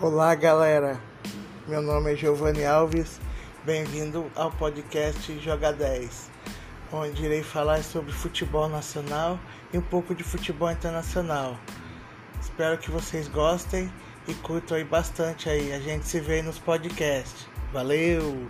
Olá, galera. Meu nome é Giovanni Alves. Bem-vindo ao podcast Joga 10, onde irei falar sobre futebol nacional e um pouco de futebol internacional. Espero que vocês gostem e curtam aí bastante aí. A gente se vê nos podcasts. Valeu!